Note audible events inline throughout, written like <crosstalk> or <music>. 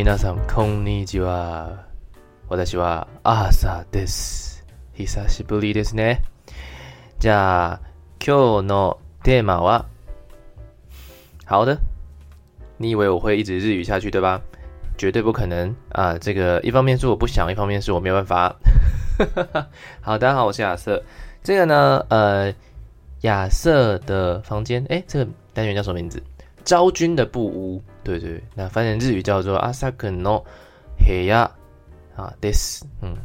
皆さんこんにちは。私は朝です。久しぶりですね。じゃあ今日のテーマは，好的。你以为我会一直日语下去对吧？绝对不可能啊！这个一方面是我不想，一方面是我没有办法。<laughs> 好，大家好，我是亚瑟。这个呢，呃，亚瑟的房间，诶，这个单元叫什么名字？昭君的布屋。 对对，那翻译成日语叫做阿萨克诺黑亚啊，this，嗯，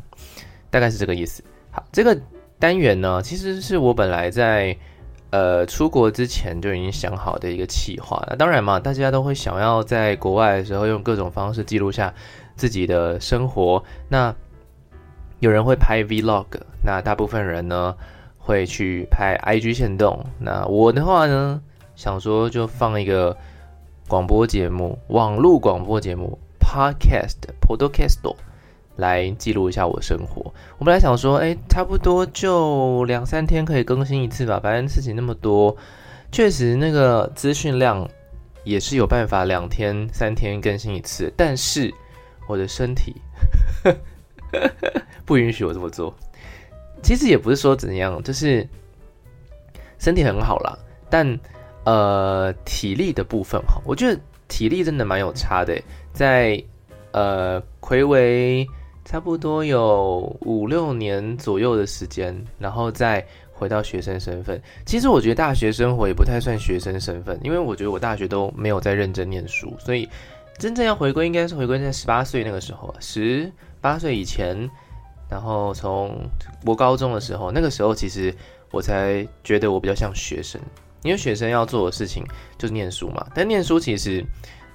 大概是这个意思。好，这个单元呢，其实是我本来在。呃，出国之前就已经想好的一个企划。那当然嘛，大家都会想要在国外的时候用各种方式记录下自己的生活。那有人会拍 Vlog，那大部分人呢会去拍 IG 限动。那我的话呢，想说就放一个广播节目，网络广播节目 Podcast，Podcast。来记录一下我生活。我本来想说，哎，差不多就两三天可以更新一次吧。反正事情那么多，确实那个资讯量也是有办法两天、三天更新一次。但是我的身体 <laughs> 不允许我这么做。其实也不是说怎样，就是身体很好啦，但呃，体力的部分哈，我觉得体力真的蛮有差的。在呃，魁为。差不多有五六年左右的时间，然后再回到学生身份。其实我觉得大学生活也不太算学生身份，因为我觉得我大学都没有在认真念书，所以真正要回归应该是回归在十八岁那个时候，十八岁以前，然后从我高中的时候，那个时候其实我才觉得我比较像学生，因为学生要做的事情就是念书嘛。但念书其实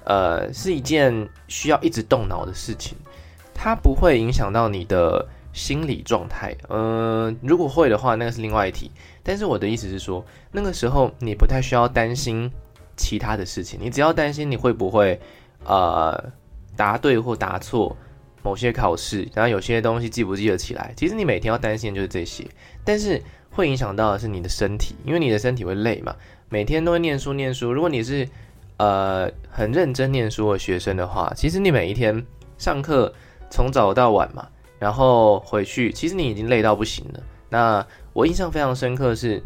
呃是一件需要一直动脑的事情。它不会影响到你的心理状态，嗯、呃，如果会的话，那个是另外一题。但是我的意思是说，那个时候你不太需要担心其他的事情，你只要担心你会不会呃答对或答错某些考试，然后有些东西记不记得起来。其实你每天要担心的就是这些，但是会影响到的是你的身体，因为你的身体会累嘛。每天都会念书念书，如果你是呃很认真念书的学生的话，其实你每一天上课。从早到晚嘛，然后回去，其实你已经累到不行了。那我印象非常深刻是，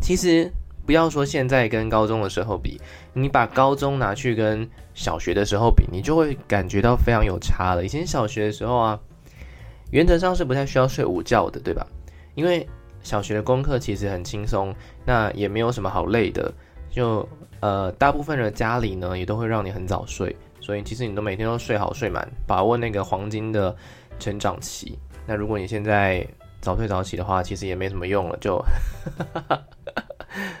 其实不要说现在跟高中的时候比，你把高中拿去跟小学的时候比，你就会感觉到非常有差了。以前小学的时候啊，原则上是不太需要睡午觉的，对吧？因为小学的功课其实很轻松，那也没有什么好累的。就呃，大部分的家里呢，也都会让你很早睡。所以其实你都每天都睡好睡满，把握那个黄金的成长期。那如果你现在早睡早起的话，其实也没什么用了，就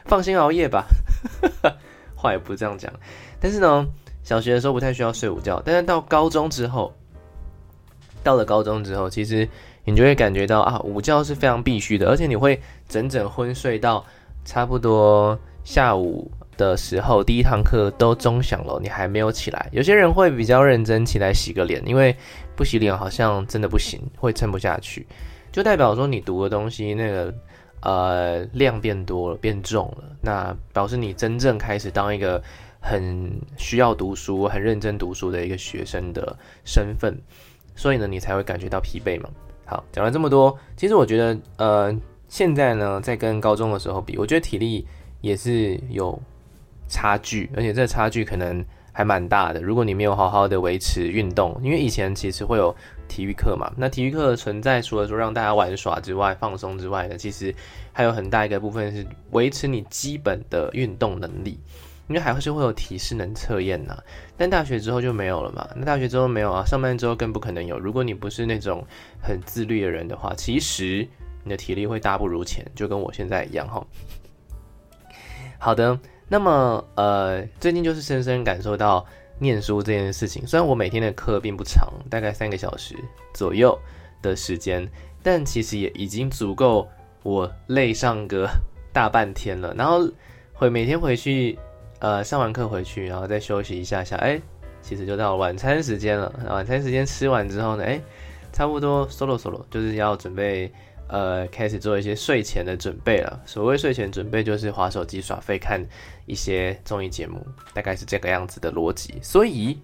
放心熬夜吧。<laughs> 话也不是这样讲，但是呢，小学的时候不太需要睡午觉，但是到高中之后，到了高中之后，其实你就会感觉到啊，午觉是非常必须的，而且你会整整昏睡到差不多下午。的时候，第一堂课都钟响了，你还没有起来。有些人会比较认真起来洗个脸，因为不洗脸好像真的不行，会撑不下去。就代表说你读的东西那个呃量变多了，变重了，那表示你真正开始当一个很需要读书、很认真读书的一个学生的身份，所以呢，你才会感觉到疲惫嘛。好，讲了这么多，其实我觉得呃现在呢，在跟高中的时候比，我觉得体力也是有。差距，而且这差距可能还蛮大的。如果你没有好好的维持运动，因为以前其实会有体育课嘛，<laughs> 那体育课存在，除了说让大家玩耍之外、放松之外呢，其实还有很大一个部分是维持你基本的运动能力，因为还是会有体适能测验呐。但大学之后就没有了嘛，那大学之后没有啊，上班之后更不可能有。如果你不是那种很自律的人的话，其实你的体力会大不如前，就跟我现在一样哈。好的。那么，呃，最近就是深深感受到念书这件事情。虽然我每天的课并不长，大概三个小时左右的时间，但其实也已经足够我累上个大半天了。然后回每天回去，呃，上完课回去，然后再休息一下下，哎，其实就到晚餐时间了。晚餐时间吃完之后呢，哎，差不多 solo solo 就是要准备。呃，开始做一些睡前的准备了。所谓睡前准备，就是划手机耍废，看一些综艺节目，大概是这个样子的逻辑。所以，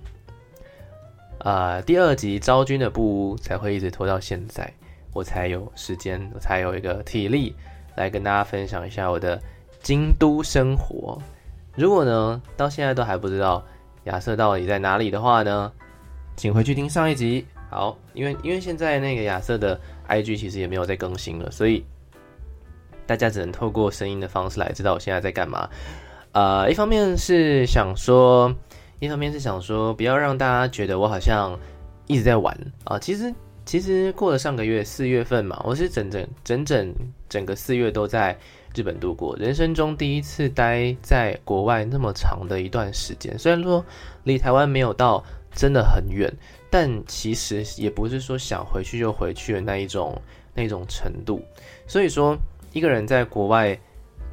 呃第二集昭君的布屋才会一直拖到现在，我才有时间，我才有一个体力来跟大家分享一下我的京都生活。如果呢到现在都还不知道亚瑟到底在哪里的话呢，请回去听上一集。好，因为因为现在那个亚瑟的 IG 其实也没有在更新了，所以大家只能透过声音的方式来知道我现在在干嘛。呃，一方面是想说，一方面是想说，不要让大家觉得我好像一直在玩啊。其实其实过了上个月四月份嘛，我是整整整整整个四月都在日本度过，人生中第一次待在国外那么长的一段时间。虽然说离台湾没有到真的很远。但其实也不是说想回去就回去的那一种那一种程度，所以说一个人在国外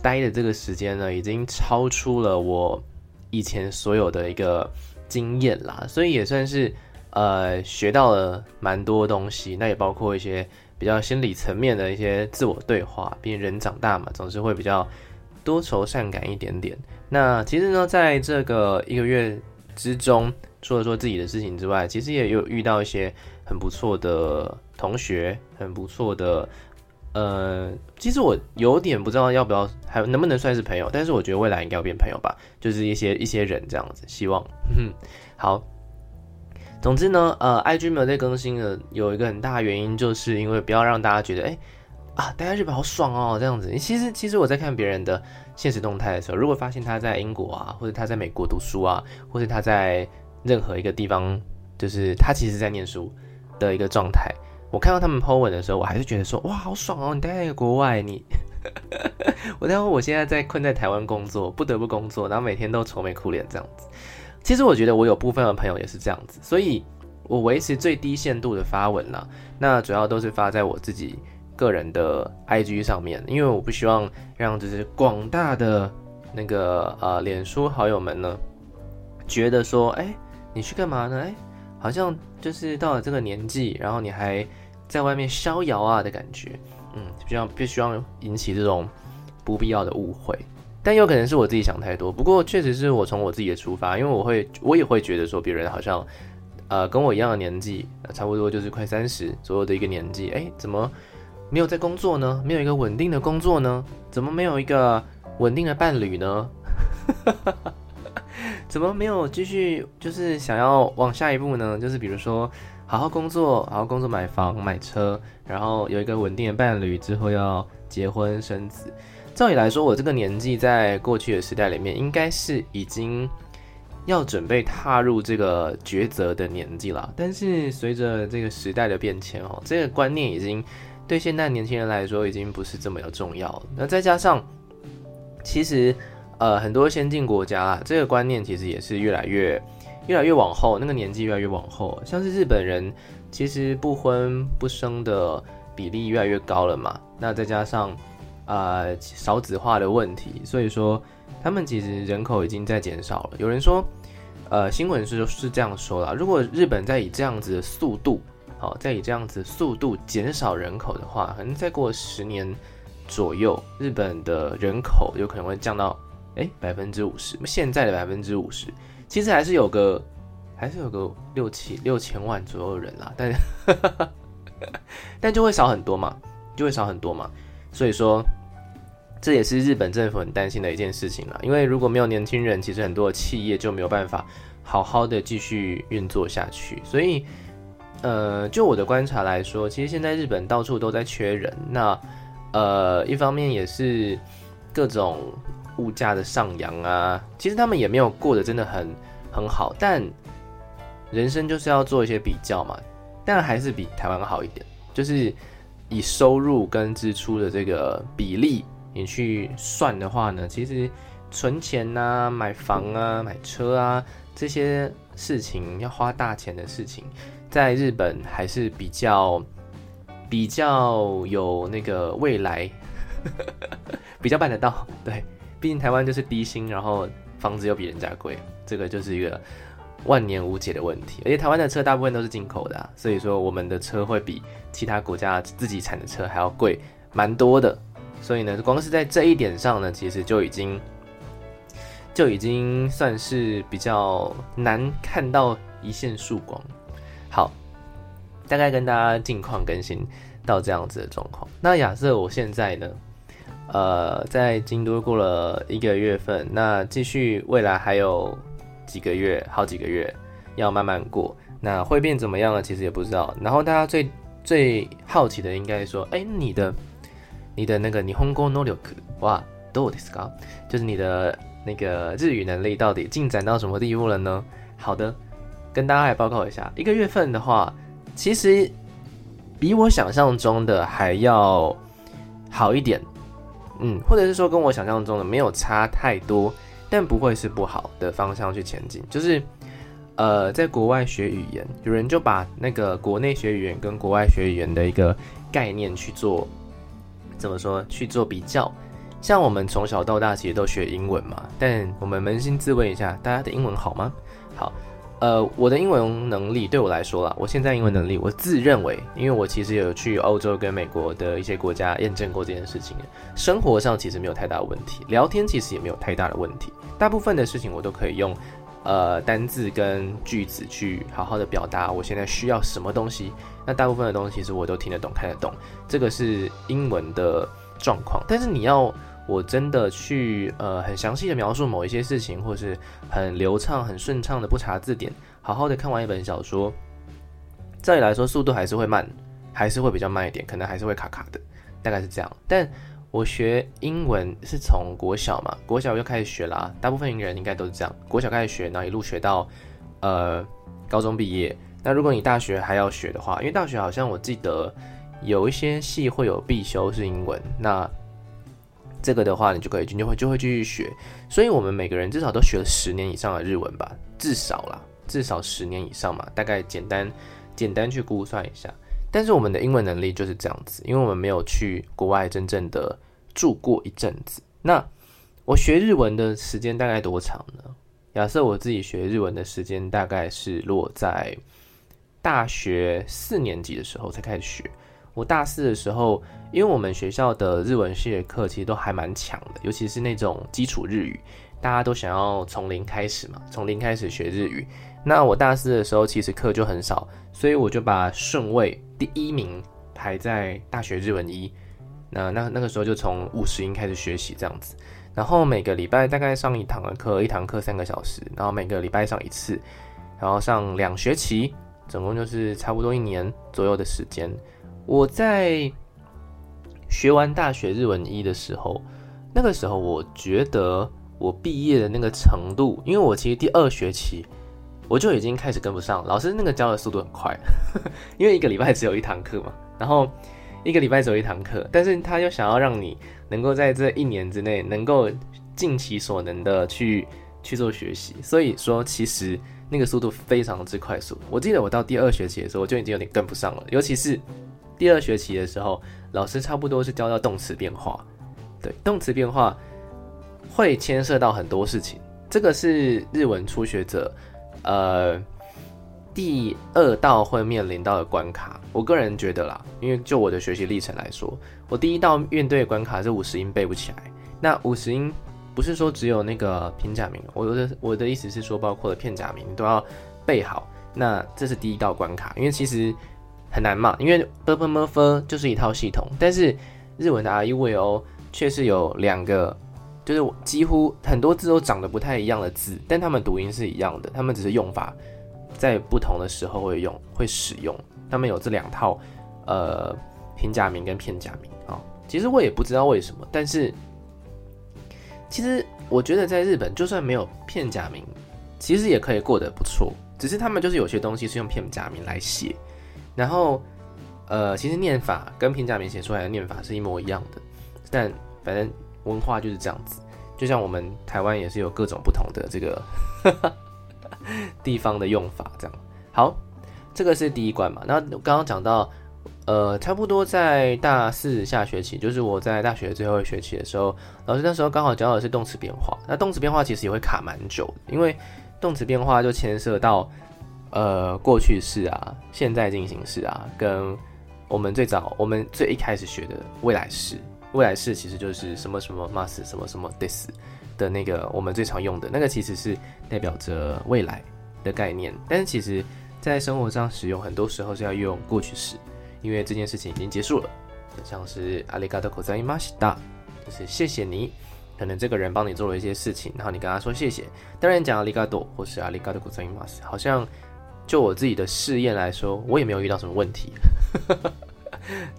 待的这个时间呢，已经超出了我以前所有的一个经验啦，所以也算是呃学到了蛮多东西，那也包括一些比较心理层面的一些自我对话，毕竟人长大嘛，总是会比较多愁善感一点点。那其实呢，在这个一个月之中。除了说自己的事情之外，其实也有遇到一些很不错的同学，很不错的，呃，其实我有点不知道要不要还能不能算是朋友，但是我觉得未来应该要变朋友吧，就是一些一些人这样子，希望，嗯，<laughs> 好，总之呢，呃，IG 没有在更新的有一个很大的原因，就是因为不要让大家觉得，哎，啊，待在日本好爽哦，这样子，其实其实我在看别人的现实动态的时候，如果发现他在英国啊，或者他在美国读书啊，或者他在任何一个地方，就是他其实在念书的一个状态。我看到他们 po 文的时候，我还是觉得说，哇，好爽哦！你待在一个国外，你，<laughs> 我待会我现在在困在台湾工作，不得不工作，然后每天都愁眉苦脸这样子。其实我觉得我有部分的朋友也是这样子，所以我维持最低限度的发文啦。那主要都是发在我自己个人的 IG 上面，因为我不希望让就是广大的那个呃脸书好友们呢觉得说，哎。你去干嘛呢？哎，好像就是到了这个年纪，然后你还在外面逍遥啊的感觉，嗯，比较不希望引起这种不必要的误会。但有可能是我自己想太多，不过确实是我从我自己的出发，因为我会我也会觉得说别人好像呃跟我一样的年纪，差不多就是快三十左右的一个年纪，哎，怎么没有在工作呢？没有一个稳定的工作呢？怎么没有一个稳定的伴侣呢？怎么没有继续？就是想要往下一步呢？就是比如说，好好工作，好好工作，买房买车，然后有一个稳定的伴侣，之后要结婚生子。照理来说，我这个年纪在过去的时代里面，应该是已经要准备踏入这个抉择的年纪了。但是随着这个时代的变迁哦，这个观念已经对现代年轻人来说已经不是这么有重要了。那再加上，其实。呃，很多先进国家，这个观念其实也是越来越、越来越往后，那个年纪越来越往后。像是日本人，其实不婚不生的比例越来越高了嘛。那再加上呃少子化的问题，所以说他们其实人口已经在减少了。有人说，呃，新闻是是这样说啦，如果日本再以这样子的速度，好，再以这样子速度减少人口的话，可能再过十年左右，日本的人口有可能会降到。哎，百分之五十，现在的百分之五十，其实还是有个，还是有个六七六千万左右人啦，但，<laughs> 但就会少很多嘛，就会少很多嘛，所以说，这也是日本政府很担心的一件事情啦，因为如果没有年轻人，其实很多的企业就没有办法好好的继续运作下去，所以，呃，就我的观察来说，其实现在日本到处都在缺人，那，呃，一方面也是各种。物价的上扬啊，其实他们也没有过得真的很很好，但人生就是要做一些比较嘛，但还是比台湾好一点。就是以收入跟支出的这个比例，你去算的话呢，其实存钱啊、买房啊、买车啊这些事情要花大钱的事情，在日本还是比较比较有那个未来，<laughs> 比较办得到，对。毕竟台湾就是低薪，然后房子又比人家贵，这个就是一个万年无解的问题。而且台湾的车大部分都是进口的，所以说我们的车会比其他国家自己产的车还要贵蛮多的。所以呢，光是在这一点上呢，其实就已经就已经算是比较难看到一线曙光。好，大概跟大家近况更新到这样子的状况。那亚瑟，我现在呢，呃，在京都过了一个月份，那继续未来还有几个月，好几个月要慢慢过。那会变怎么样呢？其实也不知道。然后大家最最好奇的应该说，哎，你的你的那个日本语能力哇，どうですか？就是你的那个日语能力到底进展到什么地步了呢？好的，跟大家来报告一下，一个月份的话，其实比我想象中的还要好一点，嗯，或者是说跟我想象中的没有差太多，但不会是不好的方向去前进，就是。呃，在国外学语言，有人就把那个国内学语言跟国外学语言的一个概念去做， 怎么说？去做比较。像我们从小到大其实都学英文嘛，但我们扪心自问一下，大家的英文好吗？好，呃，我的英文能力对我来说啦，我现在英文能力，我自认为，因为我其实有去欧洲跟美国的一些国家验证过这件事情，生活上其实没有太大的问题，聊天其实也没有太大的问题，大部分的事情我都可以用。呃，单字跟句子去好好的表达我现在需要什么东西。那大部分的东西其实我都听得懂、看得懂，这个是英文的状况。但是你要我真的去呃很详细的描述某一些事情，或是很流畅、很顺畅的不查字典，好好的看完一本小说，照理来说速度还是会慢，还是会比较慢一点，可能还是会卡卡的，大概是这样。但我学英文是从国小嘛，国小就开始学啦。大部分人应该都是这样，国小开始学，然后一路学到呃高中毕业。那如果你大学还要学的话，因为大学好像我记得有一些系会有必修是英文，那这个的话你就可以就会就会继续学。所以我们每个人至少都学了十年以上的日文吧，至少啦，至少十年以上嘛。大概简单简单去估算一下。但是我们的英文能力就是这样子，因为我们没有去国外真正的住过一阵子。那我学日文的时间大概多长呢？假设我自己学日文的时间大概是落在大学四年级的时候才开始学。我大四的时候，因为我们学校的日文系的课其实都还蛮强的，尤其是那种基础日语，大家都想要从零开始嘛，从零开始学日语。那我大四的时候其实课就很少，所以我就把顺位。第一名排在大学日文一，那那那个时候就从五十音开始学习这样子，然后每个礼拜大概上一堂的课，一堂课三个小时，然后每个礼拜上一次，然后上两学期，总共就是差不多一年左右的时间。我在学完大学日文一的时候，那个时候我觉得我毕业的那个程度，因为我其实第二学期。我就已经开始跟不上，老师那个教的速度很快，<laughs> 因为一个礼拜只有一堂课嘛，然后一个礼拜只有一堂课，但是他又想要让你能够在这一年之内能够尽其所能的去去做学习，所以说其实那个速度非常之快速。我记得我到第二学期的时候，我就已经有点跟不上了，尤其是第二学期的时候，老师差不多是教到动词变化，对，动词变化会牵涉到很多事情，这个是日文初学者。呃，第二道会面临到的关卡，我个人觉得啦，因为就我的学习历程来说，我第一道面对关卡是五十音背不起来。那五十音不是说只有那个片假名，我的我的意思是说，包括了片假名都要背好。那这是第一道关卡，因为其实很难嘛，因为 b p m f 就是一套系统，但是日文的 a u i o 却是有两个。就是几乎很多字都长得不太一样的字，但他们读音是一样的，他们只是用法在不同的时候会用会使用。他们有这两套，呃，平假名跟片假名啊。其实我也不知道为什么，但是其实我觉得在日本，就算没有片假名，其实也可以过得不错。只是他们就是有些东西是用片假名来写，然后呃，其实念法跟平假名写出来的念法是一模一样的，但反正。文化就是这样子，就像我们台湾也是有各种不同的这个 <laughs> 地方的用法，这样。好，这个是第一关嘛。那刚刚讲到，呃，差不多在大四下学期，就是我在大学最后一学期的时候，老师那时候刚好教的是动词变化。那动词变化其实也会卡蛮久的，因为动词变化就牵涉到呃过去式啊、现在进行式啊，跟我们最早我们最一开始学的未来式。未来式其实就是什么什么 must 什么什么 this 的那个我们最常用的那个，其实是代表着未来的概念。但是其实 在生活上使用，很多时候是要用过去式，因为这件事情已经结束了。像是ありがとうございました，就是谢谢你。可能这个人帮你做了一些事情，然后你跟他说谢谢。当然讲ありがとう或是ありがとうございます，好像就我自己的试验来说，我也没有遇到什么问题，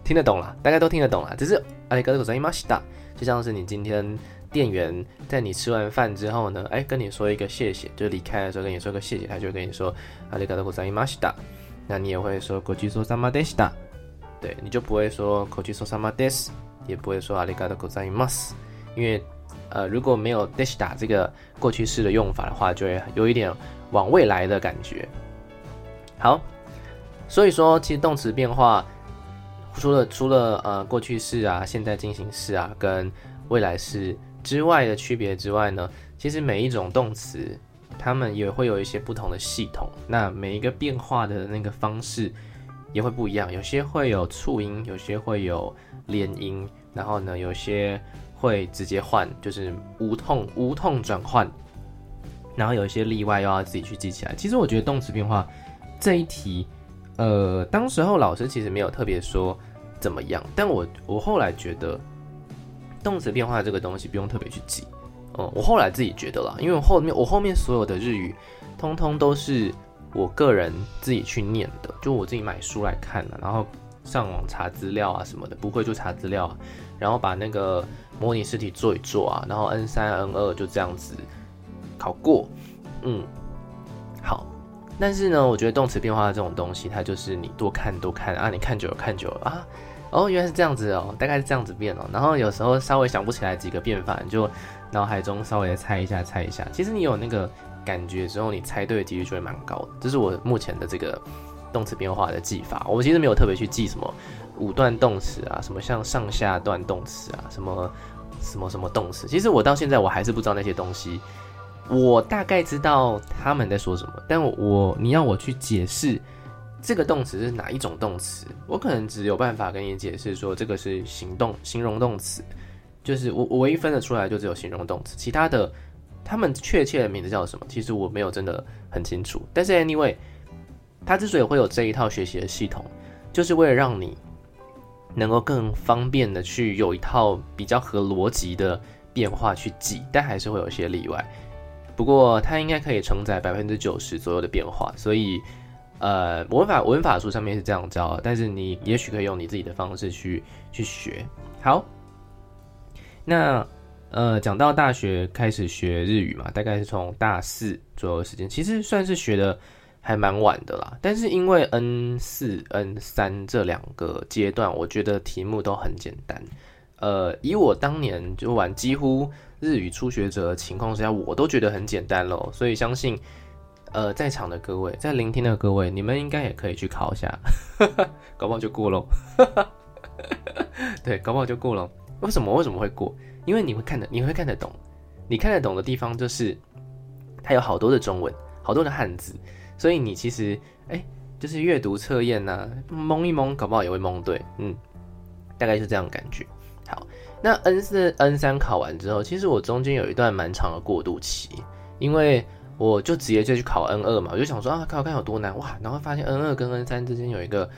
听得懂了，大家都听得懂了。只是ありがとうございました，就像是你今天店员在你吃完饭之后呢，哎，跟你说一个谢谢，就离开的时候跟你说个谢谢，他就跟你说ありがとうございました，那你也会说ごちそうさまでした。对，你就不会说ごちそうさまです，也不会说ありがとうございます，因为呃如果没有でした这个过去式的用法的话，就会有一点往未来的感觉。好，所以说其实动词变化 除了除了呃过去式啊、现在进行式啊跟未来式之外的区别之外呢，其实每一种动词它们也会有一些不同的系统，那每一个变化的那个方式。也会不一样，有些会有促音，有些会有连音，然后呢，有些会直接换，就是无痛无痛转换，然后有一些例外，又要自己去记起来。其实我觉得动词变化这一题，呃，当时候老师其实没有特别说怎么样，但我我后来觉得动词变化这个东西不用特别去记，哦、嗯，我后来自己觉得啦，因为我后面我后面所有的日语，通通都是。我个人自己去念的，就我自己买书来看了，然后上网查资料啊什么的，不会就查资料，啊然后把那个模拟试题做一做啊，然后 N 三 N 二就这样子考过，嗯，好。但是呢，我觉得动词变化这种东西，它就是你多看多看啊，你看久了看久了啊，哦，原来是这样子哦，大概是这样子变哦。然后有时候稍微想不起来几个变法，你就脑海中稍微的猜一下猜一下。其实你有那个。感觉之后，你猜对的几率就会蛮高的。这是我目前的这个动词变化的记法。我其实没有特别去记什么五段动词啊，什么像上下段动词啊，什么什么什么动词。其实我到现在我还是不知道那些东西。我大概知道他们在说什么，但我你要我去解释这个动词是哪一种动词，我可能只有办法跟你解释说这个是行动形容动词，就是我我唯一分得出来就只有形容动词，其他的。他们确切的名字叫什么？其实我没有真的很清楚。但是 anyway，他之所以会有这一套学习的系统，就是为了让你能够更方便的去有一套比较合逻辑的变化去记，但还是会有一些例外。不过它应该可以承载百分之九十左右的变化。所以，呃，文法文法书上面是这样教，但是你也许可以用你自己的方式去去学。好，那。呃，讲到大学开始学日语嘛，大概是从大四左右的时间，其实算是学的还蛮晚的啦。但是因为 N 四、N 三这两个阶段，我觉得题目都很简单。呃，以我当年就玩几乎日语初学者的情况之下，我都觉得很简单咯。所以相信，呃，在场的各位，在聆听的各位，你们应该也可以去考一下，<laughs> 搞不好就过喽。<laughs> 对，搞不好就过了。为什么？为什么会过？因为你会看得，你会看得懂，你看得懂的地方就是它有好多的中文，好多的汉字，所以你其实哎，就是阅读测验呐，蒙一蒙，搞不好也会蒙对，嗯，大概是这样感觉。好，那 N 四、N 三考完之后，其实我中间有一段蛮长的过渡期，因为我就直接就去考 N 二嘛，我就想说啊，考看有多难哇，然后发现 N 二跟 N 三之间有一个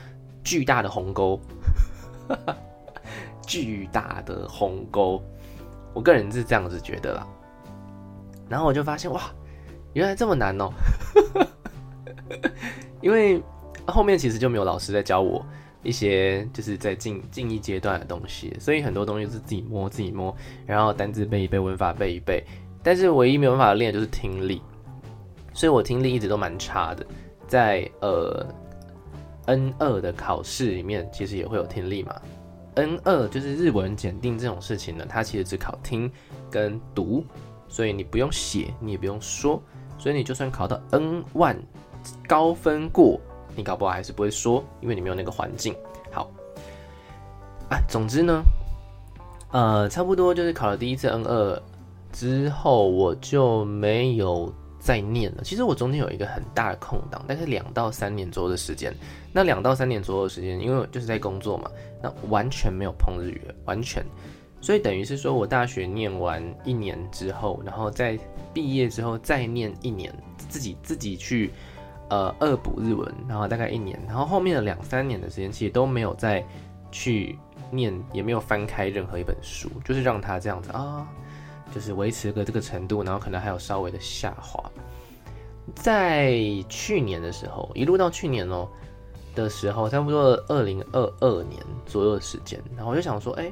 巨大的鸿沟，<laughs> 巨大的鸿沟。我个人是这样子觉得啦，然后我就发现哇，原来这么难哦，<laughs> 因为后面其实就没有老师在教我一些就是在进进一阶段的东西，所以很多东西是自己摸自己摸，然后单字背一背，文法背一背，但是唯一没有办法练的就是听力，所以我听力一直都蛮差的，在呃 N 二的考试里面其实也会有听力嘛。N 二就是日文检定这种事情呢，它其实只考听跟读，所以你不用写，你也不用说，所以你就算考到 N 万高分过，你搞不好还是不会说，因为你没有那个环境。好，啊，总之呢，呃，差不多就是考了第一次 N 二之后，我就没有再念了。其实我中间有一个很大的空档，大概两到三年左右的时间。那两到三年左右的时间，因为就是在工作嘛，那完全没有碰日语，完全，所以等于是说我大学念完一年之后，然后在毕业之后再念一年，自己自己去，呃恶补日文，然后大概一年，然后后面的两三年的时间其实都没有再去念，也没有翻开任何一本书，就是让它这样子啊，就是维持个这个程度，然后可能还有稍微的下滑。在去年的时候，一路到去年哦的时候，差不多二零二二年左右的时间，然后我就想说，哎，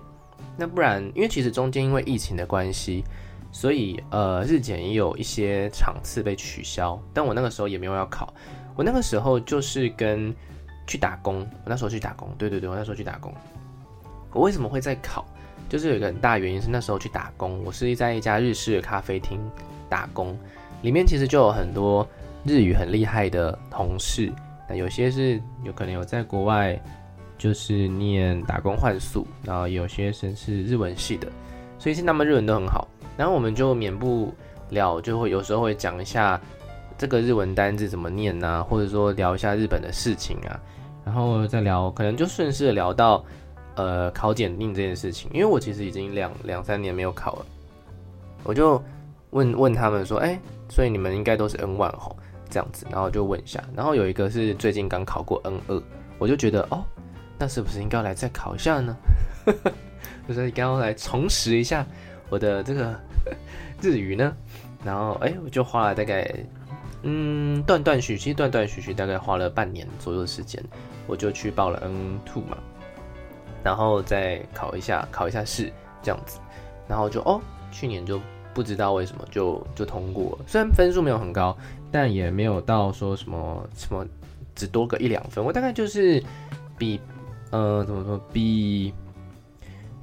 那不然，因为其实中间因为疫情的关系，所以呃日检也有一些场次被取消，但我那个时候也没有要考，我那个时候就是跟去打工，我那时候去打工，对对对，我那时候去打工，我为什么会在考？就是有一个很大原因是那时候去打工，我是在一家日式的咖啡厅打工。里面其实就有很多日语很厉害的同事，那有些是有可能有在国外就是念打工换宿，然后有些是是日文系的，所以是他们日文都很好。然后我们就免不了就会有时候会讲一下这个日文单字怎么念呐、或者说聊一下日本的事情啊，然后再聊，可能就顺势聊到呃考检定这件事情，因为我其实已经两两三年没有考了，我就问问他们说，哎。所以你们应该都是 N one 吼，这样子，然后就问一下，然后有一个是最近刚考过 N2，我就觉得哦，那是不是应该来再考一下呢？<laughs> 就是应该要来重拾一下我的这个日语呢？然后哎，我就花了大概嗯断断续续，断断续续，大概花了半年左右的时间，我就去报了 N two 嘛，然后再考一下考一下试这样子，然后就哦，去年就。不知道为什么就就通过了，虽然分数没有很高，但也没有到说什么什么只多个一两分。我大概就是比呃怎么说比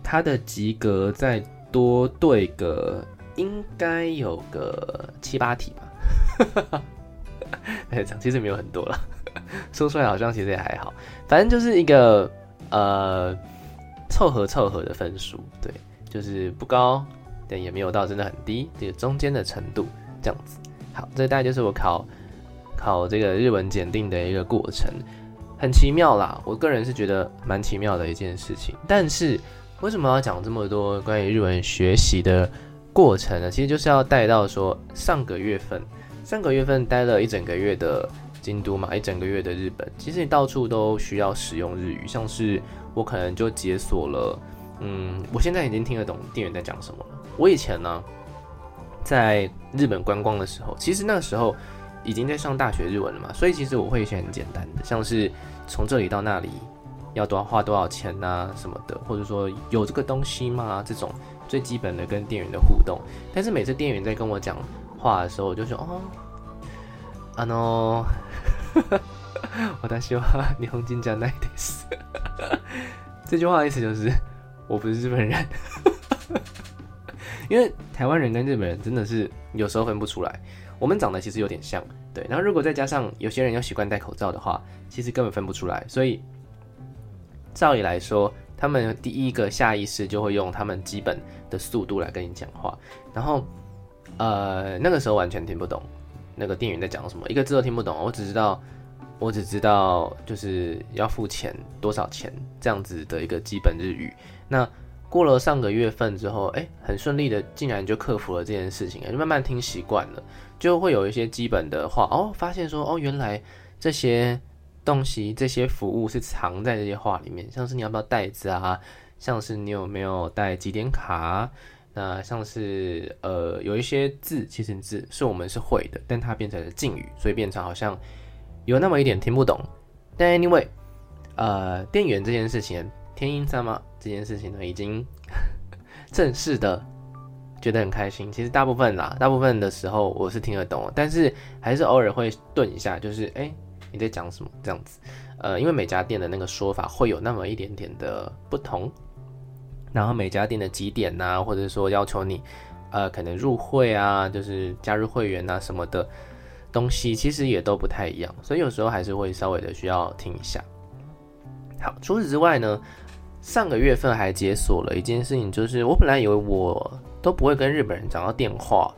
他的及格在多对个应该有个七八题吧。<laughs> 哎，其实没有很多了，<laughs> 说出来好像其实也还好。反正就是一个呃凑合凑合的分数，对，就是不高。但也没有到真的很低，这个中间的程度这样子。好，这大概就是我考考这个日文检定的一个过程，很奇妙啦。我个人是觉得蛮奇妙的一件事情。但是为什么要讲这么多关于日文学习的过程呢？其实就是要带到说上个月份，上个月份待了一整个月的京都嘛，一整个月的日本，其实你到处都需要使用日语，像是我可能就解锁了，嗯，我现在已经听得懂店员在讲什么了。我以前呢，在日本观光的时候，其实那个时候已经在上大学日文了嘛，所以其实我会一些很简单的，像是从这里到那里要多花多少钱呐什么的，或者说有这个东西吗？这种最基本的跟店员的互动。但是每次店员在跟我讲话的时候，我就说哦，あの，私は日本人じゃないです。这句话的意思就是我不是日本人。因为台湾人跟日本人真的是有时候分不出来，我们长得其实有点像，对。然后如果再加上有些人又习惯戴口罩的话，其实根本分不出来。所以 照理来说，他们第一个下意识就会用他们基本的速度来跟你讲话。然后，呃，那个时候完全听不懂那个店员在讲什么，一个字都听不懂。我只知道，我只知道就是要付钱多少钱这样子的一个基本日语。那过了上个月份之后，哎、很顺利的，竟然就克服了这件事情，就慢慢听习惯了，就会有一些基本的话哦，发现说哦，原来这些东西、这些服务是藏在这些话里面，像是你要不要袋子啊，像是你有没有带几点卡，那像是呃，有一些字，其实字是我们是会的，但它变成了敬语，所以变成好像有那么一点听不懂。但 anyway，呃，店员这件事情。天音様吗？这件事情呢，已经 <laughs> 正式的觉得很开心。其实大部分啦，大部分的时候我是听得懂，但是还是偶尔会顿一下，就是哎、你在讲什么这样子？呃，因为每家店的那个说法会有那么一点点的不同，然后每家店的几点呐，或者说要求你呃可能入会啊，就是加入会员啊什么的东西，其实也都不太一样，所以有时候还是会稍微的需要听一下。好，除此之外呢，上个月份还解锁了一件事情，就是我本来以为我都不会跟日本人讲到电话，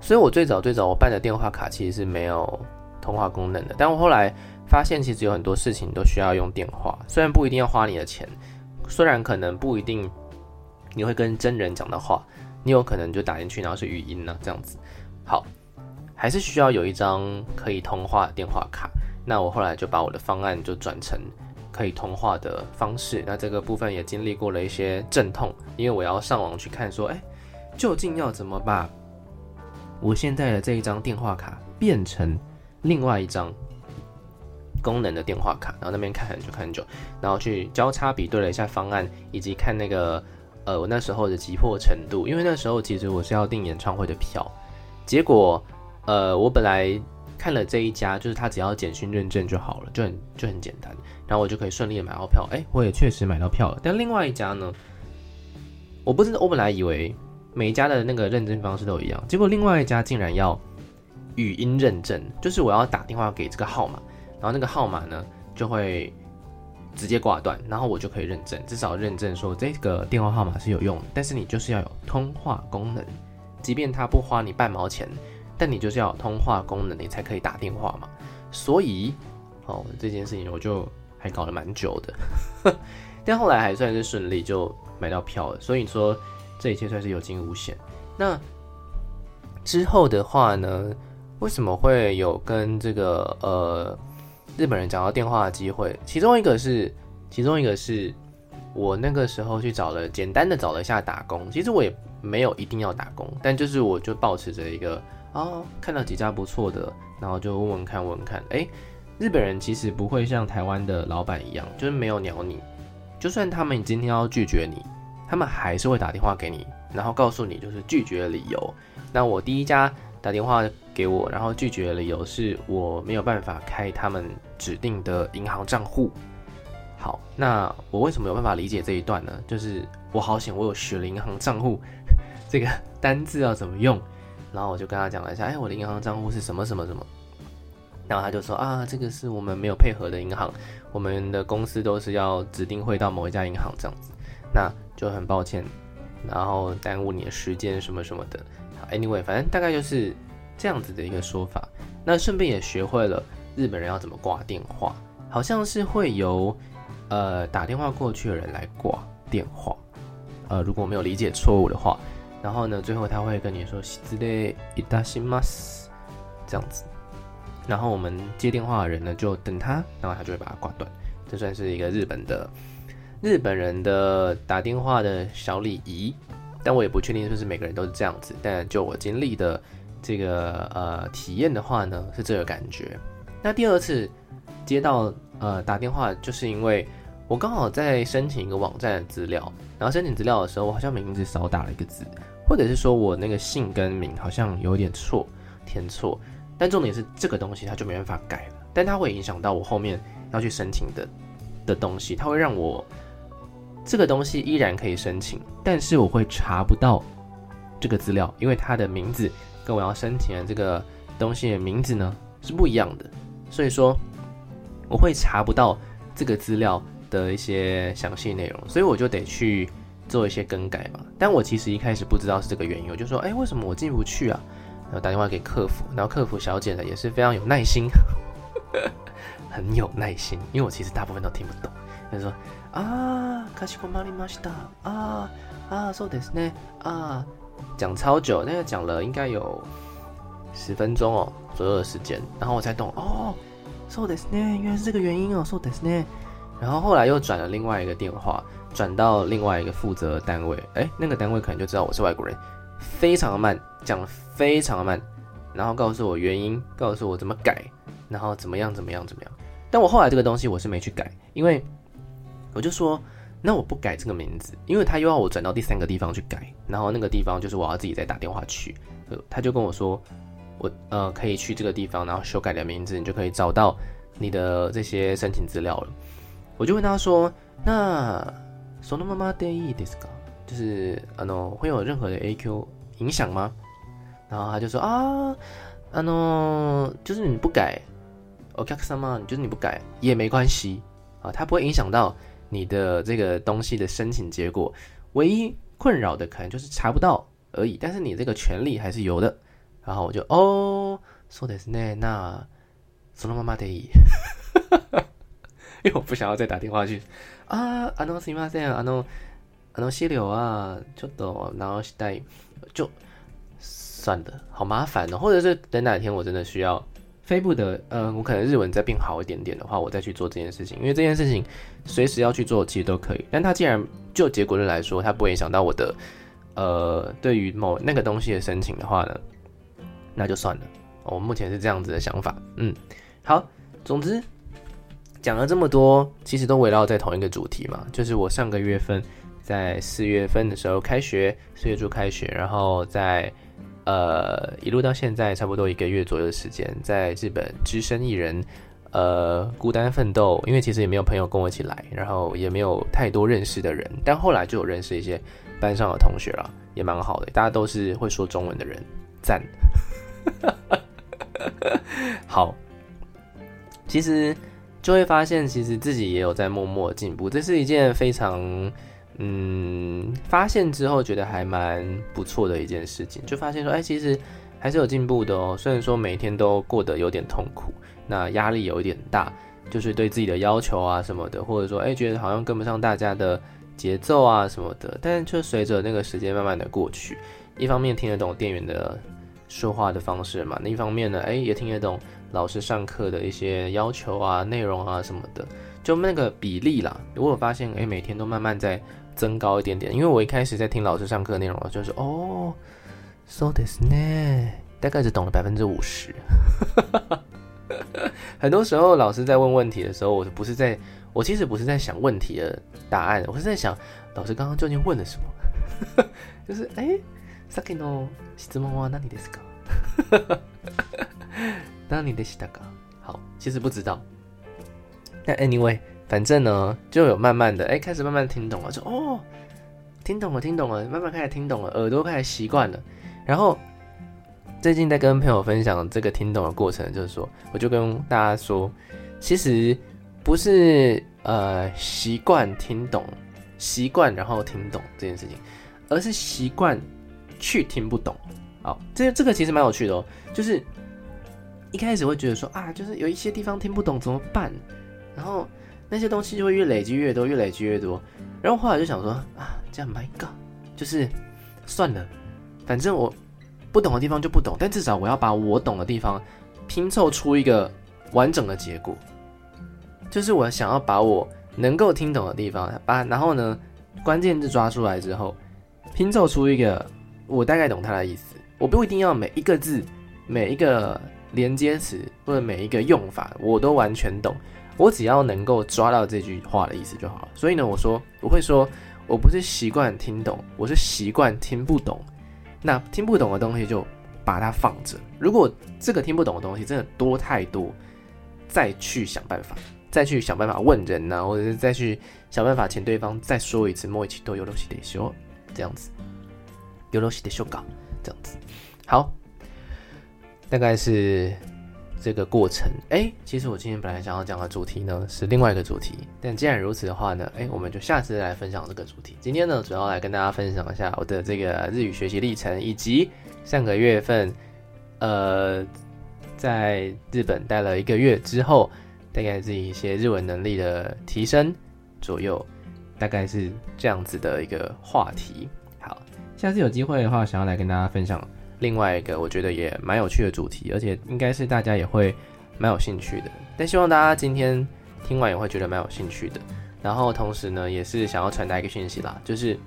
所以我最早最早我办的电话卡其实是没有通话功能的。但我后来发现，其实有很多事情都需要用电话，虽然不一定要花你的钱，虽然可能不一定你会跟真人讲的话，你有可能就打进去，然后是语音呢，这样子。好，还是需要有一张可以通话的电话卡。那我后来就把我的方案就转成可以通话的方式。那这个部分也经历过了一些阵痛，因为我要上网去看说，哎，究竟要怎么把我现在的这一张电话卡变成另外一张功能的电话卡，然后那边看很久看很久，然后去交叉比对了一下方案，以及看那个呃我那时候的急迫程度，因为那时候其实我是要订演唱会的票，结果呃我本来看了这一家，就是他只要简讯认证就好了，就很就很简单，然后我就可以顺利的买到票，哎，我也确实买到票了，但另外一家呢，我不知道，我本来以为每一家的那个认证方式都一样，结果另外一家竟然要语音认证，就是我要打电话给这个号码。然后那个号码呢，就会直接挂断，然后我就可以认证，至少认证说这个电话号码是有用的。但是你就是要有通话功能，即便他不花你半毛钱，但你就是要有通话功能，你才可以打电话嘛。所以，哦，这件事情我就还搞了蛮久的，<laughs> 但后来还算是顺利，就买到票了。所以说这一切算是有惊无险。那之后的话呢，为什么会有跟这个呃？日本人讲到电话的机会，其中一个是，其中一个是我那个时候去找了简单的找了一下打工，其实我也没有一定要打工，但就是我就保持着一个、哦，看到几家不错的，然后就问问看问问看，哎，日本人其实不会像台湾的老板一样，就是没有鸟你，就算他们今天要拒绝你，他们还是会打电话给你，然后告诉你就是拒绝的理由。那我第一家。打电话给我，然后拒绝的理由是我没有办法开他们指定的银行账户。好，那我为什么有办法理解这一段呢？就是我好险，我有学了银行账户 <laughs> 这个单字要怎么用，然后我就跟他讲了一下，哎，我的银行账户是什么什么什么，然后他就说啊，这个是我们没有配合的银行，我们的公司都是要指定汇到某一家银行这样子，那就很抱歉，然后耽误你的时间什么什么的。Anyway，反正大概就是这样子的一个说法。那顺便也学会了日本人要怎么挂电话，好像是会由呃打电话过去的人来挂电话。呃，如果没有理解错误的话，然后呢，最后他会跟你说“失礼いたします”这样子。然后我们接电话的人呢，就等他，然后他就会把它挂断。这算是一个日本的日本人的打电话的小礼仪。 但我也不确定是不是每个人都是这样子，但就我经历的这个呃体验的话呢，是这个感觉。那第二次接到呃打电话，就是因为我刚好在申请一个网站的资料，然后申请资料的时候，我好像名字少打了一个字，或者是说我那个姓跟名好像有点错，填错。但重点是这个东西它就没办法改了，但它会影响到我后面要去申请的的东西，它会让我。这个东西依然可以申请，但是我会查不到这个资料，因为它的名字跟我要申请的这个东西的名字呢是不一样的，所以说我会查不到这个资料的一些详细内容，所以我就得去做一些更改嘛。但我其实一开始不知道是这个原因，我就说，哎，为什么我进不去啊？然后打电话给客服，然后客服小姐呢也是非常有耐心，<laughs> 很有耐心，因为我其实大部分都听不懂，她说。啊，かしこまりました。啊啊，そうですね。啊，讲超久，那个讲了应该有十分钟哦左右的时间，然后我才懂哦，そうですね，原来是这个原因哦，そうですね。然后后来又转了另外一个电话，转到另外一个负责单位，哎，那个单位可能就知道我是外国人，非常的慢，讲得非常的慢，然后告诉我原因，告诉我怎么改，然后怎么样怎么样怎么样。但我后来这个东西我是没去改，因为。 我就说，那我不改这个名字，因为他又要我转到第三个地方去改，然后那个地方就是我要自己再打电话去。他就跟我说，我呃可以去这个地方，然后修改你的名字，你就可以找到你的这些申请资料了。我就问他说，那そのままでいいですか？就是啊，no 会有任何的 AQ 影响吗？然后他就说啊，啊 no 就是你不改，お客様，就是你不改也没关系啊，它不会影响到。 你的这个东西的申请结果，唯一困扰的可能就是查不到而已，但是你这个权利还是有的。然后我就哦，そうですね，那そのままでいい，因为我不想要再打电话去啊，あのすみません，あのあの资料啊，ちょっと直したい，就 算了，好麻烦哦。或者是等哪天我真的需要 非不得，呃，我可能日文再变好一点点的话，我再去做这件事情。因为这件事情随时要去做，其实都可以。但它既然就结果论来说，它不影响到我的，呃，对于某那个东西的申请的话呢，那就算了。我目前是这样子的想法。嗯，好，总之讲了这么多，其实都围绕在同一个主题嘛，就是我上个月份。在四月份的时候开学，四月初开学，然后在呃一路到现在差不多一个月左右的时间，在日本只身一人，呃孤单奋斗，因为其实也没有朋友跟我一起来，然后也没有太多认识的人，但后来就有认识一些班上的同学了，也蛮好的，大家都是会说中文的人，赞。<laughs> 好，其实就会发现，其实自己也有在默默进步，这是一件非常。嗯，发现之后觉得还蛮不错的一件事情，就发现说，哎，其实还是有进步的哦。虽然说每天都过得有点痛苦，那压力有一点大，就是对自己的要求啊什么的，或者说，哎，觉得好像跟不上大家的节奏啊什么的。但就随着那个时间慢慢的过去，一方面听得懂店员的说话的方式嘛，另一方面呢，哎，也听得懂老师上课的一些要求啊、内容啊什么的，就那个比例啦。我有发现，哎，每天都慢慢在。增高一点点，因为我一开始在听老师上课的内容，就是哦，so this 呢，大概只懂了百分之五十。<laughs> 很多时候老师在问问题的时候，我不是在，我其实不是在想问题的答案，我是在想老师刚刚究竟问了什么。<laughs> 就是哎，さっきの质问は何ですか？何でしたか？好，其实不知道。但 anyway。 反正呢，就有慢慢的哎，开始慢慢听懂了，就哦，听懂了，听懂了，慢慢开始听懂了，耳朵开始习惯了。然后最近在跟朋友分享这个听懂的过程，就是说，我就跟大家说，其实不是呃习惯听懂，习惯然后听懂这件事情，而是习惯去听不懂。好，这这个其实蛮有趣的哦，就是一开始会觉得说啊，就是有一些地方听不懂怎么办，然后。那些东西就会越累积越多，越累积越多。然后后来就想说啊，这样 My God，就是算了，反正我不懂的地方就不懂，但至少我要把我懂的地方拼凑出一个完整的结果。就是我想要把我能够听懂的地方，把然后呢关键字抓出来之后，拼凑出一个我大概懂它的意思。我不一定要每一个字、每一个连接词或者每一个用法我都完全懂。我只要能够抓到这句话的意思就好了。所以呢，我说我会说，我不是习惯听懂，我是习惯听不懂。那听不懂的东西就把它放着。如果这个听不懂的东西真的多太多，再去想办法，再去想办法问人呐、啊，或者是再去想办法请对方再说一次。もう一度よろしいでしょう，这样子，よろしいでしょうか，这样子。好，大概是。 这个过程，哎，其实我今天本来想要讲的主题呢是另外一个主题，但既然如此的话呢，哎，我们就下次来分享这个主题。今天呢，主要来跟大家分享一下我的这个日语学习历程，以及上个月份，呃，在日本待了一个月之后，大概自己一些日文能力的提升左右，大概是这样子的一个话题。好，下次有机会的话，想要来跟大家分享。另外一个我觉得也蛮有趣的主题，而且应该是大家也会蛮有兴趣的。但希望大家今天听完也会觉得蛮有兴趣的。然后同时呢，也是想要传达一个讯息啦，就是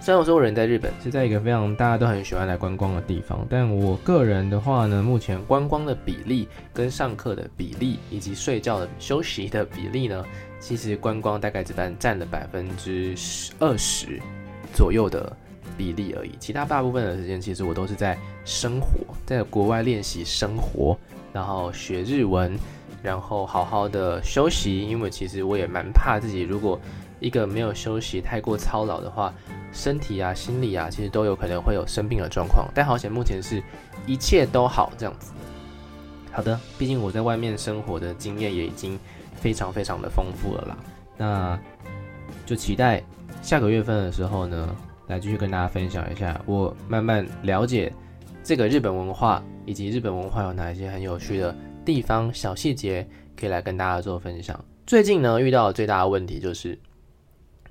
虽然我说我人在日本是在一个非常大家都很喜欢来观光的地方，但我个人的话呢，目前观光的比例跟上课的比例以及睡觉的休息的比例呢，其实观光大概只占占了百分之十二十左右的。比例而已，其他大部分的时间其实我都是在生活，在国外练习生活，然后学日文，然后好好的休息。因为其实我也蛮怕自己，如果一个没有休息太过操劳的话，身体啊、心理啊，其实都有可能会有生病的状况。但好险，目前是一切都好这样子。好的，毕竟我在外面生活的经验也已经非常非常的丰富了啦。那就期待下个月份的时候呢，来继续跟大家分享一下，我慢慢了解这个日本文化，以及日本文化有哪一些很有趣的地方、小细节，可以来跟大家做分享。最近呢，遇到最大的问题就是，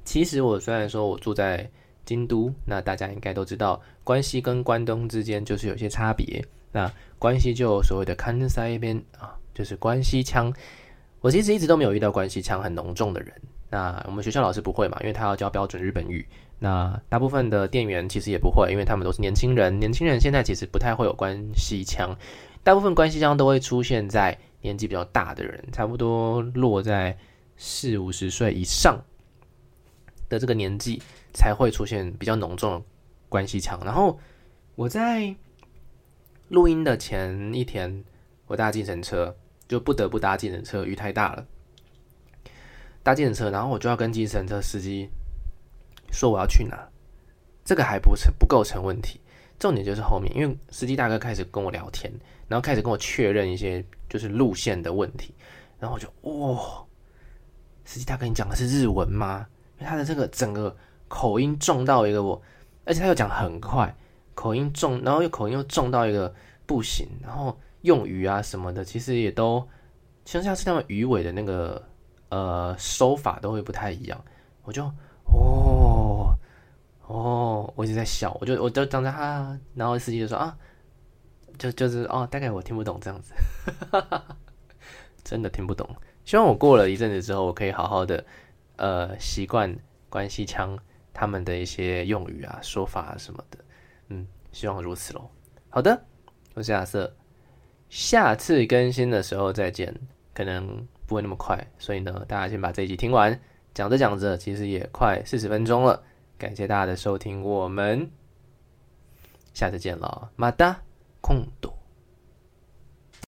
其实我虽然说我住在京都，那大家应该都知道，关西跟关东之间就是有些差别。那关西就所谓的関西弁啊，就是关西腔。我其实一直都没有遇到关西腔很浓重的人。那我们学校老师不会嘛，因为他要教标准日本语。那大部分的店员其实也不会，因为他们都是年轻人。年轻人现在其实不太会有关西腔，大部分关系腔都会出现在年纪比较大的人，差不多落在四五十岁以上的这个年纪才会出现比较浓重的关系腔。然后我在录音的前一天，我搭计程车就不得不搭计程车，雨太大了。搭计程车，然后我就要跟计程车司机说我要去哪，这个还不成不构成问题，重点就是后面，因为司机大哥开始跟我聊天，然后开始跟我确认一些就是路线的问题，然后我就哇、哦，司机大哥你讲的是日文吗？因为他的这个整个口音重到一个我，而且他又讲很快，口音重，然后又口音又重到一个不行，然后用语啊什么的，其实也都像像是他们鱼尾的那个。呃，收法都会不太一样，我就哦哦，我一直在笑，我就我就当着他，然后司机就说啊，就就是哦，大概我听不懂这样子，<laughs> 真的听不懂。希望我过了一阵子之后，我可以好好的呃习惯关西腔他们的一些用语啊、说法啊什么的，嗯，希望如此喽。好的，我是亚瑟，下次更新的时候再见，可能。不会那么快，所以呢，大家先把这一集听完。讲着讲着，其实也快四十分钟了。感谢大家的收听，我们下次见了，马达空多。